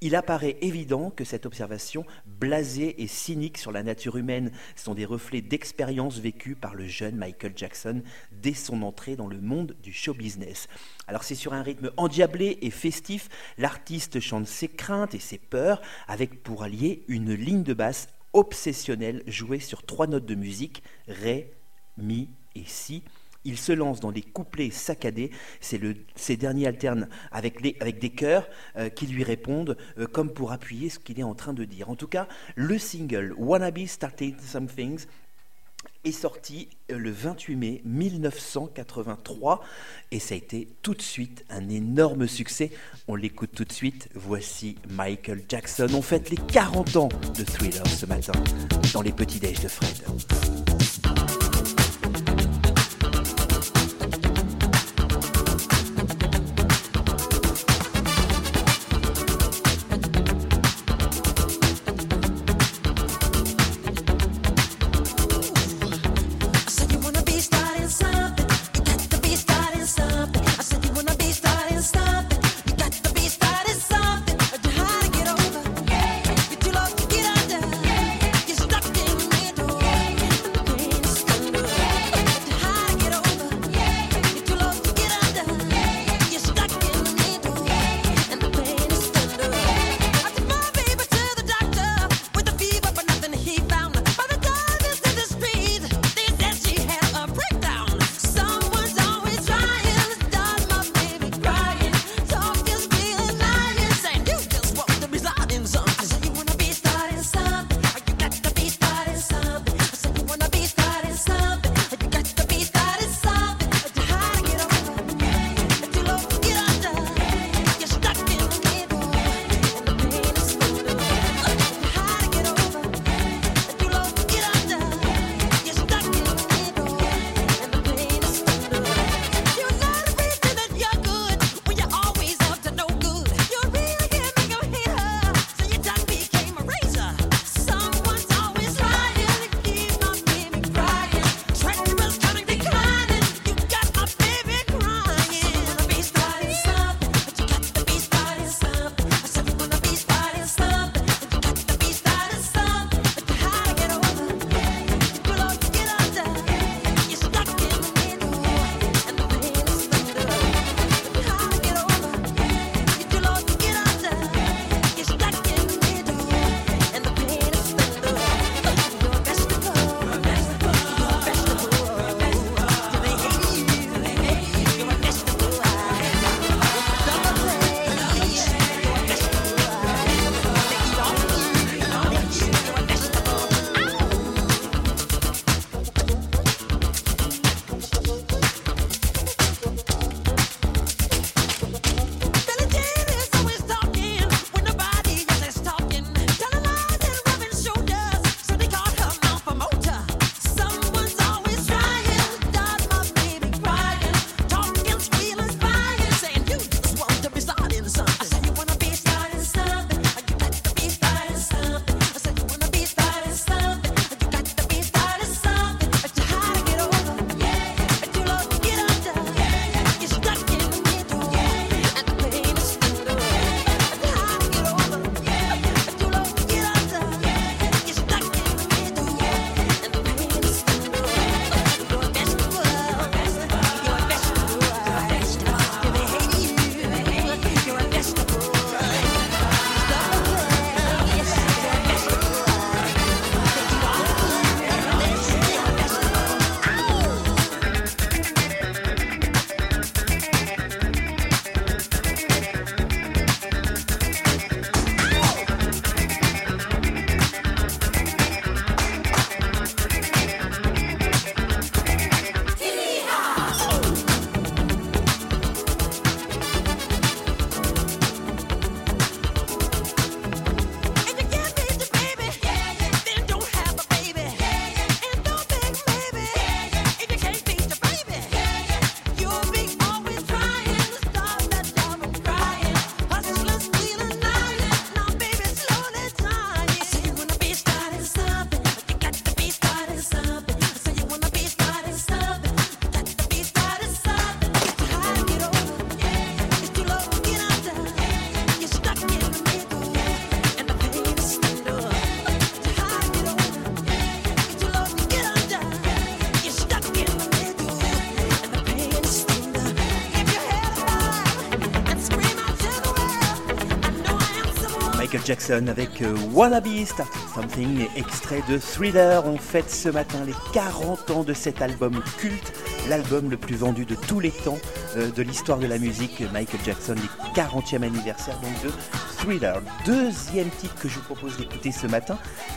il apparaît évident que cette observation blasée et cynique sur la nature humaine sont des reflets d'expériences vécues par le jeune Michael Jackson dès son entrée dans le monde du show business. Alors c'est sur un rythme endiablé et festif, l'artiste chante ses craintes et ses peurs avec pour allier une ligne de basse obsessionnelle jouée sur trois notes de musique, Ré, Mi et Si, il se lance dans des couplets saccadés. Ces derniers alternent avec, des chœurs euh, qui lui répondent euh, comme pour appuyer ce qu'il est en train de dire. En tout cas, le single Wanna Be Starting Some Things est sorti euh, le 28 mai 1983 et ça a été tout de suite un énorme succès. On l'écoute tout de suite. Voici Michael Jackson. On fête les 40 ans de Thriller ce matin dans les petits déj de Fred. Jackson avec euh, Wannabe Started Something, extrait de Thriller. On fête ce matin les 40 ans de cet album culte, l'album le plus vendu de tous les temps euh, de l'histoire de la musique. Michael Jackson, les 40e anniversaire donc de Thriller. Deuxième titre que je vous propose d'écouter ce matin,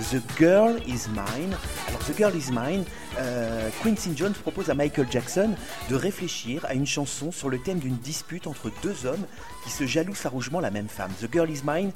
The Girl Is Mine. Alors The Girl Is Mine, euh, Quincy Jones propose à Michael Jackson de réfléchir à une chanson sur le thème d'une dispute entre deux hommes qui se jalousent farouchement la même femme. The Girl Is Mine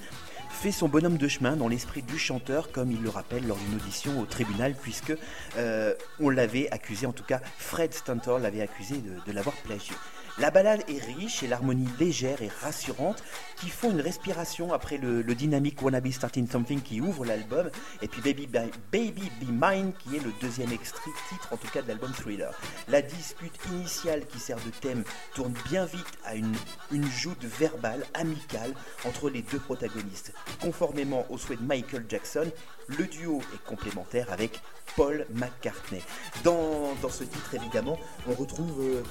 fait son bonhomme de chemin dans l'esprit du chanteur, comme il le rappelle lors d'une audition au tribunal, puisque euh, on l'avait accusé, en tout cas Fred Stantor l'avait accusé de, de l'avoir plagié. La ballade est riche et l'harmonie légère et rassurante qui font une respiration après le, le dynamique Wannabe Starting Something qui ouvre l'album et puis Baby, Be- Baby Be Mine qui est le deuxième extrait titre en tout cas de l'album Thriller. La dispute initiale qui sert de thème tourne bien vite à une, une joute verbale amicale entre les deux protagonistes. Conformément au souhait de Michael Jackson, le duo est complémentaire avec Paul McCartney. Dans, dans ce titre, évidemment, on retrouve euh,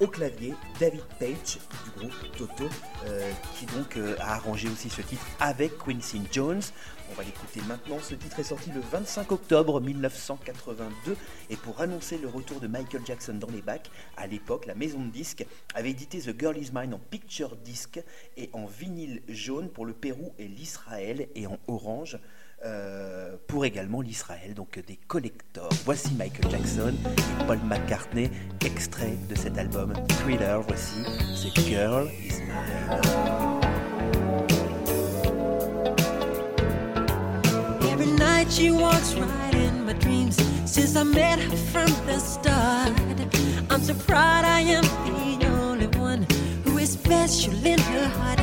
au clavier David Page du groupe Toto, euh, qui donc euh, a arrangé aussi ce titre avec Quincy Jones. On va l'écouter maintenant. Ce titre est sorti le 25 octobre 1982 et pour annoncer le retour de Michael Jackson dans les bacs, à l'époque, la maison de disques avait édité The Girl Is Mine en picture disc et en vinyle jaune pour le Pérou et l'Israël et en orange euh, pour également l'Israël, donc des collectors. Voici Michael Jackson et Paul McCartney, extrait de cet album Thriller. Voici The Girl Is Mine. Every night she walks right in my dreams since I met her from the start. I'm so proud I am the only one who is special in her heart.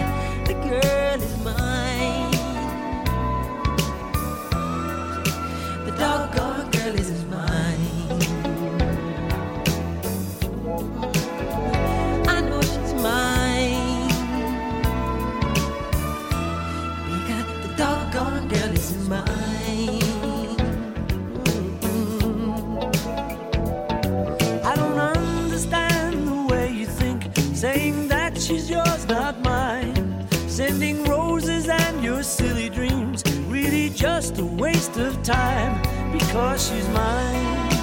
The girl is mine. Doggone girl is mine. I know she's mine. Because the doggone girl is mine. I don't understand the way you think, saying that she's yours, not mine. Sending roses and your silly dreams, really just a waste of time because she's mine.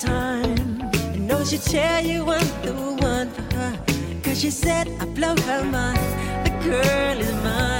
Time. Know she'll tell you I'm the one for her. Cause she said I blow her mind. The girl is mine.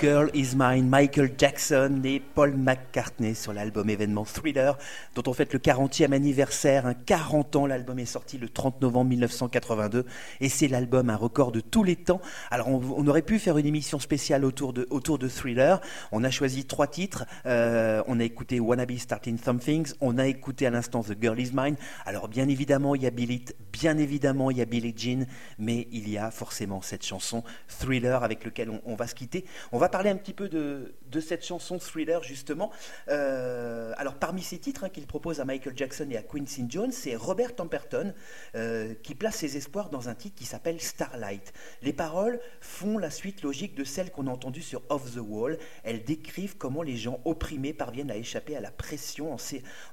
Girl Is Mine, Michael Jackson et Paul McCartney sur l'album événement Thriller, dont on fête le 40e anniversaire. Un 40 ans, l'album est sorti le 30 novembre 1982 et c'est l'album un record de tous les temps. Alors on, aurait pu faire une émission spéciale autour de, autour de Thriller. On a choisi trois titres. Euh, on a écouté Wanna Be Starting Somethings, on a écouté à l'instant The Girl Is Mine. Alors bien évidemment, il y a Bill It, bien évidemment, il y a Billie Jean, mais il y a forcément cette chanson Thriller avec lequel on, on va se quitter. On va parler un petit peu de, cette chanson Thriller, justement. Euh, alors, parmi ces titres hein, qu'il propose à Michael Jackson et à Quincy Jones, c'est Robert Temperton euh, qui place ses espoirs dans un titre qui s'appelle Starlight. Les paroles font la suite logique de celles qu'on a entendues sur Off the Wall. Elles décrivent comment les gens opprimés parviennent à échapper à la pression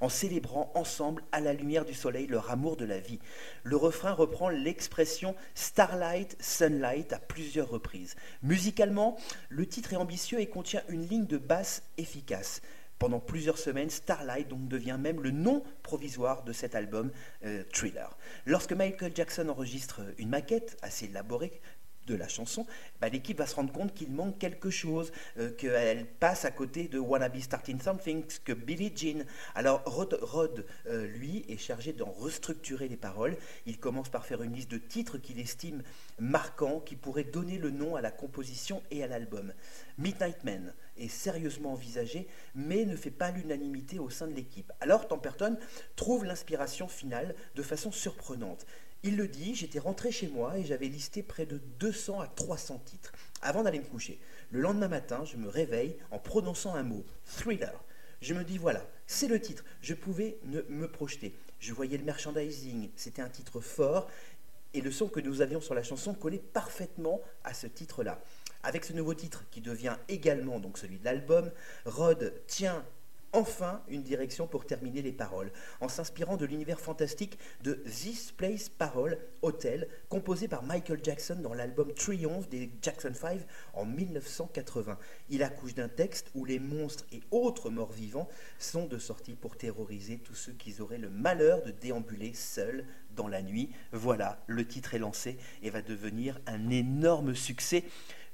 en célébrant ensemble, à la lumière du soleil, leur amour de la vie. Le refrain reprend l'expression Starlight, Sunlight à plusieurs reprises. Musicalement, le titre ambitieux et contient une ligne de basse efficace. Pendant plusieurs semaines, Starlight donc devient même le nom provisoire de cet album euh, Thriller. Lorsque Michael Jackson enregistre une maquette assez élaborée de la chanson, bah, l'équipe va se rendre compte qu'il manque quelque chose, euh, qu'elle passe à côté de Wanna Be Starting Something, que Billie Jean. Alors Rod, euh, lui, est chargé d'en restructurer les paroles. Il commence par faire une liste de titres qu'il estime marquants, qui pourraient donner le nom à la composition et à l'album. Midnight Man est sérieusement envisagé, mais ne fait pas l'unanimité au sein de l'équipe. Alors Temperton trouve l'inspiration finale de façon surprenante. Il le dit, j'étais rentré chez moi et j'avais listé près de 200 à 300 titres avant d'aller me coucher. Le lendemain matin, je me réveille en prononçant un mot, thriller. Je me dis voilà, c'est le titre. Je pouvais ne- me projeter. Je voyais le merchandising, c'était un titre fort et le son que nous avions sur la chanson collait parfaitement à ce titre-là. Avec ce nouveau titre qui devient également donc celui de l'album, Rod tient enfin une direction pour terminer les paroles, en s'inspirant de l'univers fantastique de This Place Parole Hotel, composé par Michael Jackson dans l'album Triumph des Jackson 5 en 1980. Il accouche d'un texte où les monstres et autres morts vivants sont de sortie pour terroriser tous ceux qui auraient le malheur de déambuler seuls dans la nuit. Voilà, le titre est lancé et va devenir un énorme succès.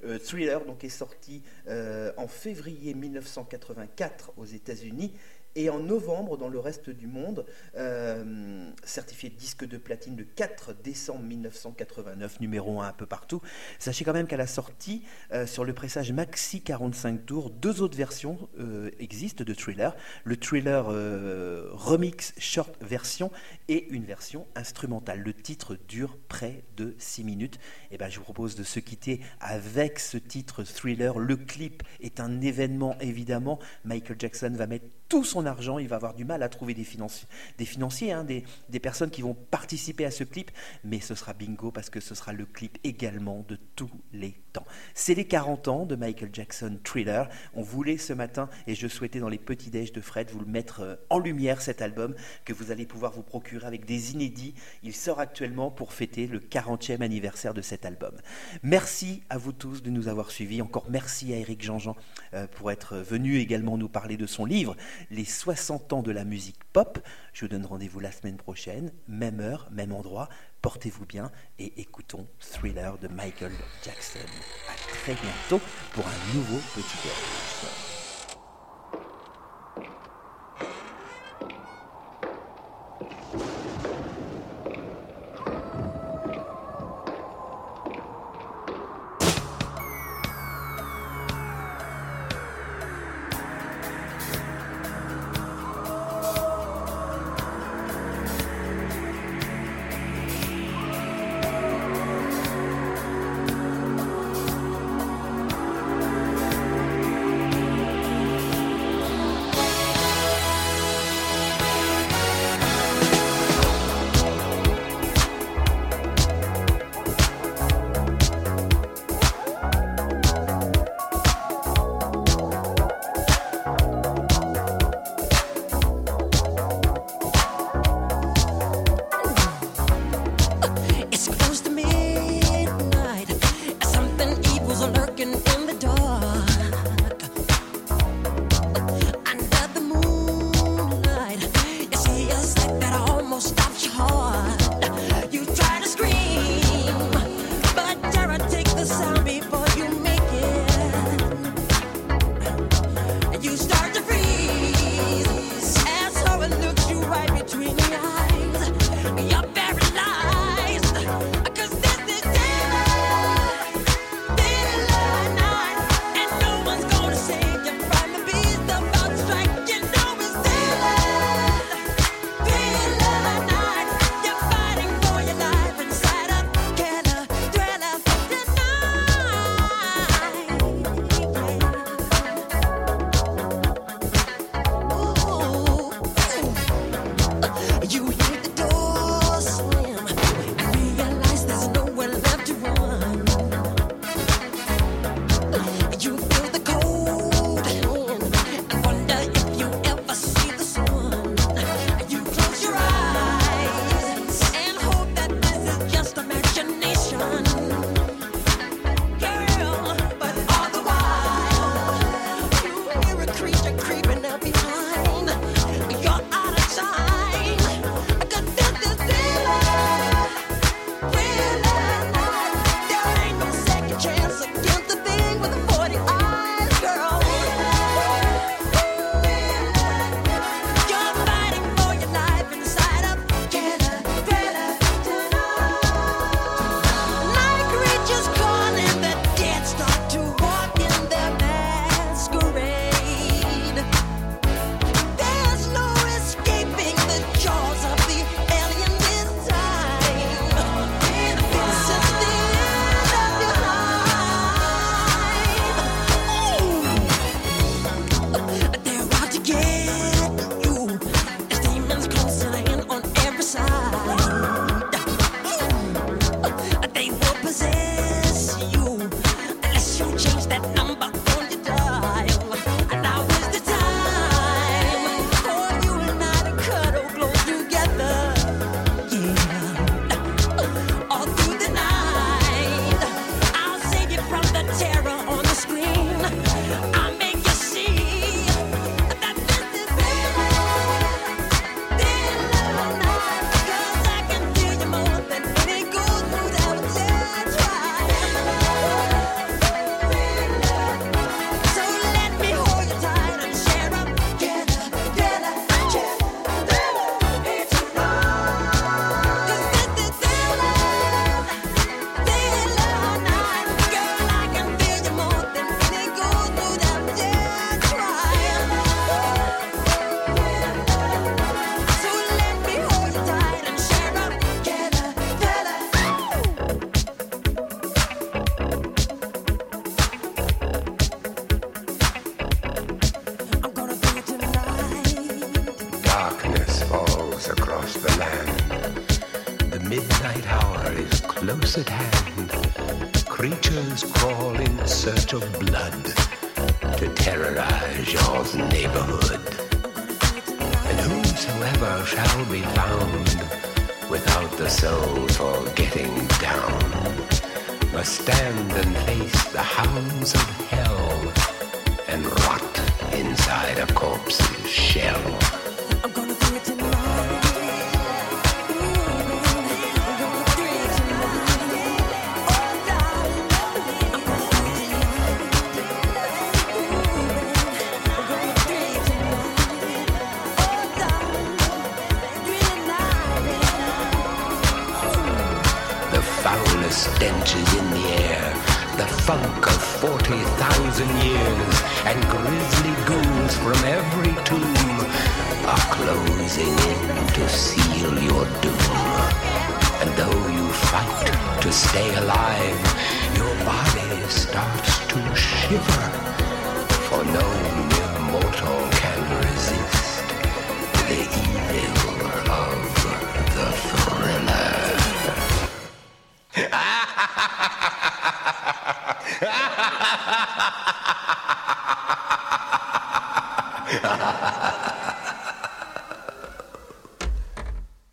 Euh, Thriller donc est sorti euh, en février 1984 aux États-Unis et en novembre dans le reste du monde, euh, certifié disque de platine le 4 décembre 1989, numéro 1 un peu partout. Sachez quand même qu'à la sortie, euh, sur le pressage Maxi 45 tours, deux autres versions euh, existent de Thriller. Le Thriller Remix Short version et une version instrumentale. Le titre dure près de 6 minutes. Et ben, je vous propose de se quitter avec ce titre Thriller. Le clip est un événement évidemment. Michael Jackson va mettre tout son argent, il va avoir du mal à trouver des, financi- des financiers, hein, des, des personnes qui vont participer à ce clip, mais ce sera bingo parce que ce sera le clip également de tous les temps. C'est les 40 ans de Michael Jackson Thriller. On voulait ce matin, et je souhaitais dans les petits déj de Fred, vous le mettre euh, en lumière cet album que vous allez pouvoir vous procurer avec des inédits. Il sort actuellement pour fêter le 40e anniversaire de cet album. Merci à vous tous de nous avoir suivis. Encore merci à Eric Jean-Jean euh, pour être venu également nous parler de son livre Les 60 ans de la musique pop. Je vous donne rendez-vous la semaine prochaine, même heure, même endroit. Portez-vous bien et écoutons Thriller de Michael Jackson. À très bientôt pour un nouveau petit déj.